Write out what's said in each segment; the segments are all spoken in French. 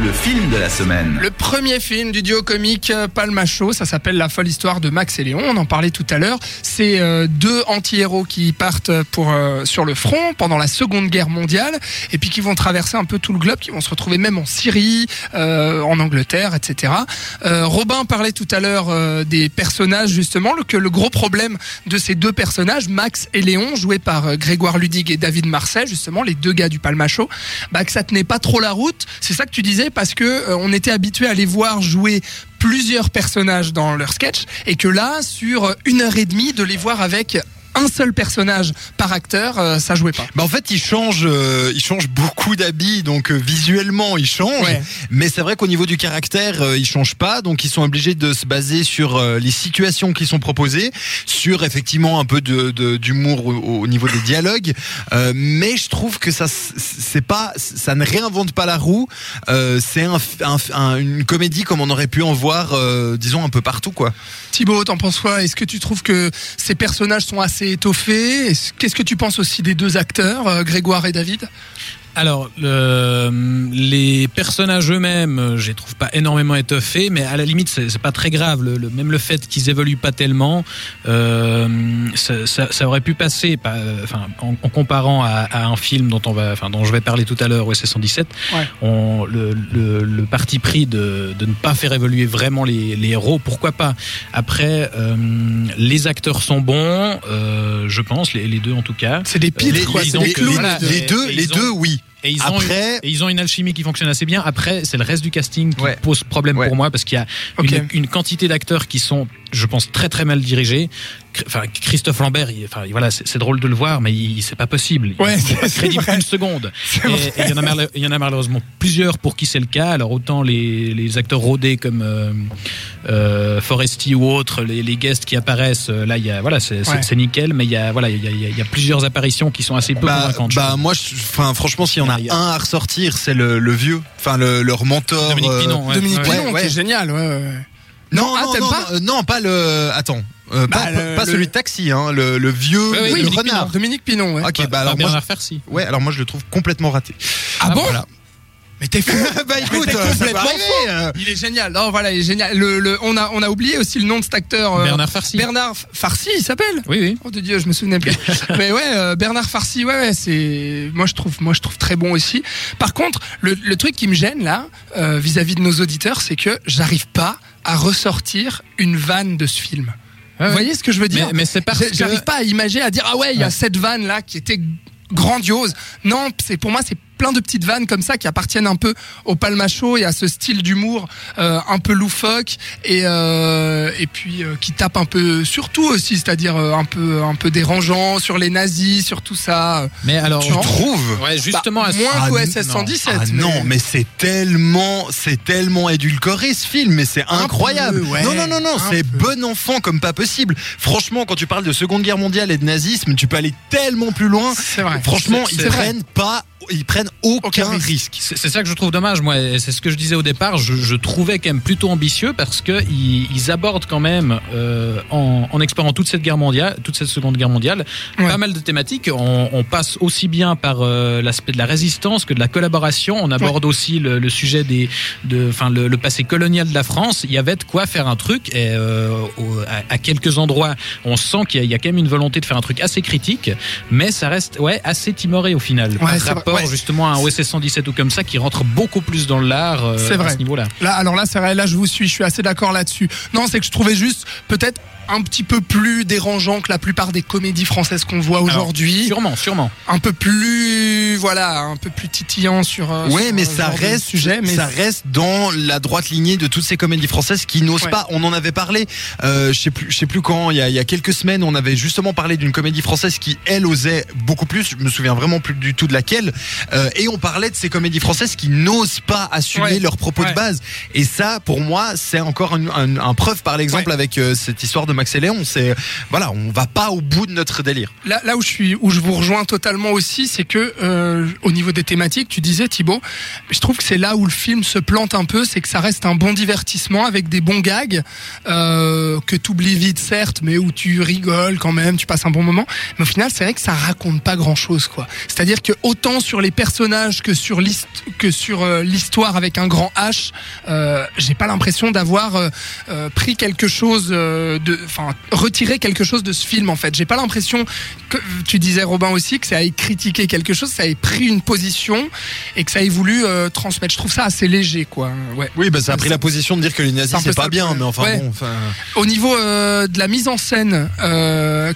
le film de la semaine. Le premier film du duo comique Palmacho, ça s'appelle La folle histoire de Max et Léon. On en parlait tout à l'heure. C'est euh, deux anti-héros qui partent pour euh, sur le front pendant la Seconde Guerre mondiale et puis qui vont traverser un peu tout le globe, qui vont se retrouver même en Syrie, euh, en Angleterre, etc. Euh, Robin parlait tout à l'heure des personnages justement, que le gros problème de ces deux personnages, Max et Léon, joués par Grégoire Ludig et David Marseille, justement les deux gars du Palmacho, bah, que ça tenait pas trop la route. C'est ça que tu disais parce que euh, on était habitué à les voir jouer plusieurs personnages dans leur sketch et que là, sur une heure et demie, de les voir avec un seul personnage par acteur, euh, ça jouait pas. Bah en fait, il change, euh, il change beaucoup d'habits, donc euh, visuellement, il change. Ouais. Mais c'est vrai qu'au niveau du caractère, il change pas, donc ils sont obligés de se baser sur les situations qui sont proposées, sur effectivement un peu de de- d'humour au, au niveau des dialogues. Mais je trouve que ça, c'est pas, ça ne réinvente pas la roue. C'est un, un- un- une comédie comme on aurait pu en voir, disons un peu partout, quoi. Thibaut, t'en penses quoi? Est-ce que tu trouves que ces personnages sont assez Qu'est-ce que tu penses aussi des deux acteurs, euh, Grégoire et David? Alors, le- les personnages eux-mêmes, euh, je les trouve pas énormément étoffés, mais à la limite, c'est pas très grave. Le, le- même le fait qu'ils évoluent pas tellement, euh, ça, ça- ça aurait pu passer, pas, euh, enfin, en, en comparant à, à un film dont on va, enfin, dont je vais parler tout à l'heure, OSS 117. Ouais. On, le, le- le parti pris de, de ne pas faire évoluer vraiment les, les héros, pourquoi pas Après, euh, les acteurs sont bons, euh, je pense, les, les deux en tout cas. C'est des piles, Les, quoi. ont des les- clowns. voilà, les et- deux, les deux, oui. Et ils, ont Après- une, et ils ont une alchimie qui fonctionne assez bien. Après, c'est le reste du casting qui Ouais. pose problème Ouais. pour moi parce qu'il y a une, une quantité d'acteurs qui sont, je pense, très très mal dirigés. Enfin, Christophe Lambert, il, enfin, voilà, c'est c'est drôle de le voir, mais il- c'est pas possible. Il- Ouais, il n'est pas c'est crédible vrai. une seconde. C'est Et il y en a mal- il y en a malheureusement plusieurs pour qui c'est le cas. Alors autant les, les acteurs rodés comme euh, euh, Foresti ou autres, les, les guests qui apparaissent, euh, là, il y a voilà, c'est c'est- Ouais. c'est nickel, mais il y a voilà, il y a, il y a- il y a plusieurs apparitions qui sont assez peu Bah, convaincantes. bah moi, je- enfin franchement, s'il y en a Il y a- un à ressortir, c'est le, le vieux, enfin le, leur mentor. Dominique euh, Pinon, ouais. Dominique Ouais. Pinon, ouais. qui est génial. Ouais, ouais. Non, Ah, non, t'aimes non, pas non, non, pas le. Attends, euh, Bah, pas, le- pas le- celui de taxi, hein, le, le vieux, Ouais, ouais, le Dominique renard. Dominique Pinon, ouais. Ok, bah alors moi, Bernard je- ouais, alors moi je le trouve complètement raté. Ah bon voilà. Mais t'es fou bah écoute, t'es complètement arriver, euh. Il est génial. Non, voilà, il est génial. Le, le- on a, on a oublié aussi le nom de cet acteur. euh, Bernard Farcy. Bernard Farcy, il s'appelle. Oui, oui. Oh de Dieu, je me souvenais plus. Mais ouais, euh, Bernard Farcy, ouais, ouais, c'est, moi je trouve, moi je trouve très bon aussi. Par contre, le, le truc qui me gêne là, euh, vis-à-vis de nos auditeurs, c'est que j'arrive pas à ressortir une vanne de ce film. Vous voyez ce que je veux dire Mais, mais c'est parce que J'arrive pas à imaginer, à dire ah ouais, il y a Ouais. cette vanne là qui était grandiose. Non, c'est pour moi c'est plein de petites vannes comme ça qui appartiennent un peu au palmacho et à ce style d'humour euh, un peu loufoque et euh, et puis euh, qui tape un peu sur tout aussi, c'est-à-dire euh, un peu un peu dérangeant sur les nazis, sur tout ça. Mais alors, Tu trouves Ouais, justement, Bah, à ce- moins Ah, qu'au non. SS 117. Ah non, mais c'est tellement, c'est tellement édulcoré ce film, mais c'est incroyable. peu, ouais, non, non, non, non, c'est bon enfant comme pas possible. Franchement, quand tu parles de Seconde Guerre mondiale et de nazisme, tu peux aller tellement plus loin. c'est vrai. Franchement, ils prennent pas, ils prennent aucun, Aucun risque. risque. C'est ça que je trouve dommage, moi. C'est ce que je disais au départ. Je, je trouvais quand même plutôt ambitieux parce que ils, ils abordent quand même, euh, en, en explorant toute cette guerre mondiale, toute cette seconde guerre mondiale, Ouais. pas mal de thématiques. On, on passe aussi bien par euh, l'aspect de la résistance que de la collaboration. On aborde aussi le, le sujet des, de, enfin le, le passé colonial de la France. Il y avait de quoi faire un truc. Et euh, au- à, à quelques endroits, on sent qu'il y, a- il y a quand même une volonté de faire un truc assez critique, mais ça reste ouais assez timoré au final. Ouais, par c'est vrai, rapport ouais. justement à un OSS 117 ou comme ça qui rentre beaucoup plus dans l'art euh, C'est à vrai. ce niveau-là. Là, alors là, c'est vrai, là, je vous suis, je suis assez d'accord là-dessus. Non, c'est que je trouvais juste peut-être un petit peu plus dérangeant que la plupart des comédies françaises qu'on voit aujourd'hui. Sûrement, sûrement. Un peu plus, voilà, un peu plus titillant sur. euh, Ouais, sur, mais euh, ça reste, sujet, mais ça reste dans la droite lignée de toutes ces comédies françaises qui n'osent Ouais. pas. On en avait parlé, euh, je sais plus, je sais plus quand. Il y a, il y a quelques semaines, on avait justement parlé d'une comédie française qui elle osait beaucoup plus. Je me souviens vraiment plus du tout de laquelle. Euh, et on parlait de ces comédies françaises qui n'osent pas assumer Ouais. leurs propos Ouais. de base. Et ça, pour moi, c'est encore un, un- un preuve par l'exemple Ouais. avec euh, cette histoire de Max et Léon. C'est voilà, on va pas au bout de notre délire. Là, là où je suis, où je vous rejoins totalement aussi, c'est que euh, au niveau des thématiques, tu disais Thibaut, je trouve que c'est là où le film se plante un peu, c'est que ça reste un bon divertissement avec des bons gags que tu oublies vite certes, mais où tu rigoles quand même, tu passes un bon moment. Mais au final, c'est vrai que ça raconte pas grand chose, quoi. C'est-à-dire que autant sur les personnages que sur euh, l'histoire avec un grand H, euh, j'ai pas l'impression d'avoir euh, pris quelque chose de, enfin, retiré quelque chose de ce film en fait. J'ai pas l'impression que tu disais Robin aussi que ça ait critiqué quelque chose, ça ait pris une position et que ça ait voulu euh, transmettre. Je trouve ça assez léger, quoi. Ouais. Oui, bah ça a pris la position de dire que les nazis C'est pas bien, mais enfin Ouais. bon. Au niveau de la mise en scène,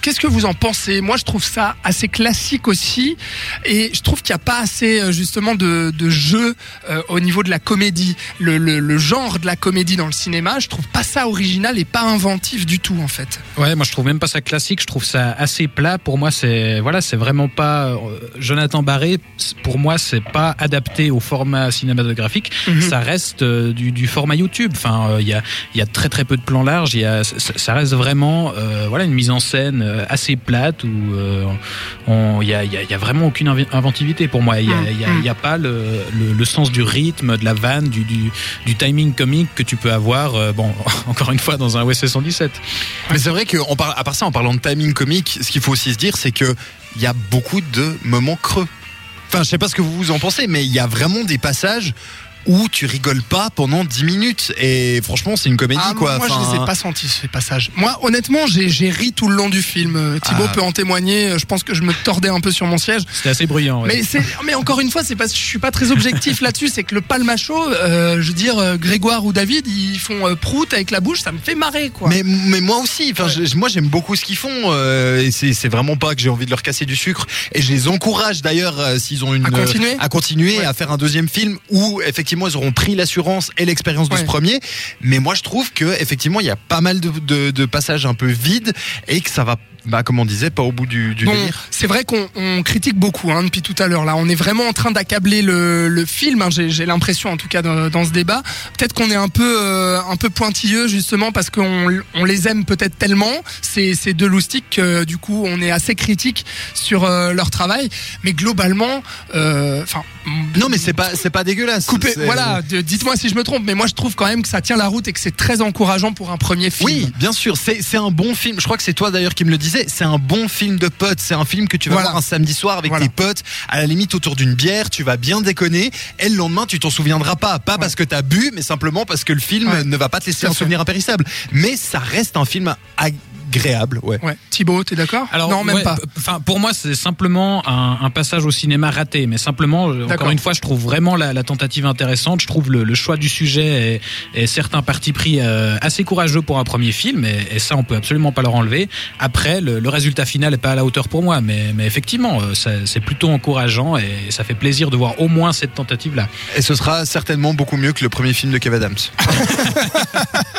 qu'est-ce que vous en pensez? Moi, je trouve ça assez classique aussi, et je trouve qu'il n'y a pas assez euh, justement de, de jeu euh, au niveau de la comédie. Le, le, le genre de la comédie dans le cinéma, je trouve pas ça original et pas inventif du tout en fait. Ouais, moi je trouve même pas ça classique, je trouve ça assez plat. Pour moi, c'est voilà, c'est vraiment pas euh, Jonathan Barré. Pour moi, c'est pas adapté au format cinématographique. Mhm. Ça reste euh, du, du format YouTube. Enfin, il y a il y a très très peu de plans larges. Il y a ça, ça reste vraiment voilà une mise en scène assez plate où il y a y a, y a vraiment aucune inventivité pour moi. Il y a pas le, le, le sens du rythme, de la vanne, du, du, du timing comique que tu peux avoir. euh, bon, encore une fois dans un OSS 117. Mais c'est vrai qu'à part, à part ça, en parlant de timing comique, ce qu'il faut aussi se dire, c'est que il y a beaucoup de moments creux. Enfin, je sais pas ce que vous en pensez, mais il y a vraiment des passages où tu rigoles pas pendant 10 minutes. Et franchement, c'est une comédie, Ah, quoi. moi, je les ai pas sentis ces passages. Moi, honnêtement, j'ai j'ai ri tout le long du film. Euh, Thibaut Ah. peut en témoigner. euh, Je pense que je me tordais un peu sur mon siège. C'était assez bruyant. ouais. Mais c'est, mais encore une fois, c'est parce que je suis pas très objectif là-dessus. C'est que le palmacho, euh, je veux dire, euh, Grégoire ou David, ils font euh, prout avec la bouche, ça me fait marrer, quoi. Mais, mais moi aussi, enfin, je- moi j'aime beaucoup ce qu'ils font euh, et c'est vraiment pas que j'ai envie de leur casser du sucre et je les encourage d'ailleurs euh, s'ils ont une À continuer à continuer Ouais. à faire un deuxième film où effectivement ils auront pris l'assurance et l'expérience de Ouais. ce premier. Mais moi je trouve que effectivement il y a pas mal de, de, de passages un peu vides et que ça va, bah, comme on disait, pas au bout du, du Bon, c'est vrai qu'on on critique beaucoup hein, depuis tout à l'heure. Là, on est vraiment en train d'accabler le, le film. hein, J'ai l'impression, en tout cas, dans, dans ce débat. Peut-être qu'on est un peu, euh, un peu pointilleux justement parce qu'on on les aime peut-être tellement ces, ces deux loustiques que du coup, on est assez critique sur euh, leur travail. Mais globalement, euh, enfin, Non mais c'est pas c'est pas dégueulasse. coupé. Voilà, de- dites-moi si je me trompe, mais moi je trouve quand même que ça tient la route et que c'est très encourageant pour un premier film. Oui, bien sûr, c'est un bon film. Je crois que c'est toi d'ailleurs qui me le disais. C'est un bon film de potes. C'est un film que tu vas Voilà. voir un samedi soir avec Voilà. tes potes, à la limite autour d'une bière. Tu vas bien déconner. Et le lendemain, tu t'en souviendras pas. Pas parce que t'as bu, mais simplement parce que le film Ouais. ne va pas te laisser un souvenir impérissable. Mais ça reste un film agréable. Ouais. Ouais. Thibaut, t'es d'accord? Non, même ouais, pas. Enfin, pour moi, c'est simplement un, un passage au cinéma raté. Mais simplement, euh, encore une fois, je trouve vraiment la, la tentative intéressante. Je trouve le, le choix du sujet et, et certains partis pris euh, assez courageux pour un premier film. Et, et ça, on peut absolument pas leur enlever. Après, le, le résultat final est pas à la hauteur pour moi. Mais, mais effectivement, euh, ça- c'est plutôt encourageant et ça fait plaisir de voir au moins cette tentative-là. Et ce sera certainement beaucoup mieux que le premier film de Kev Adams.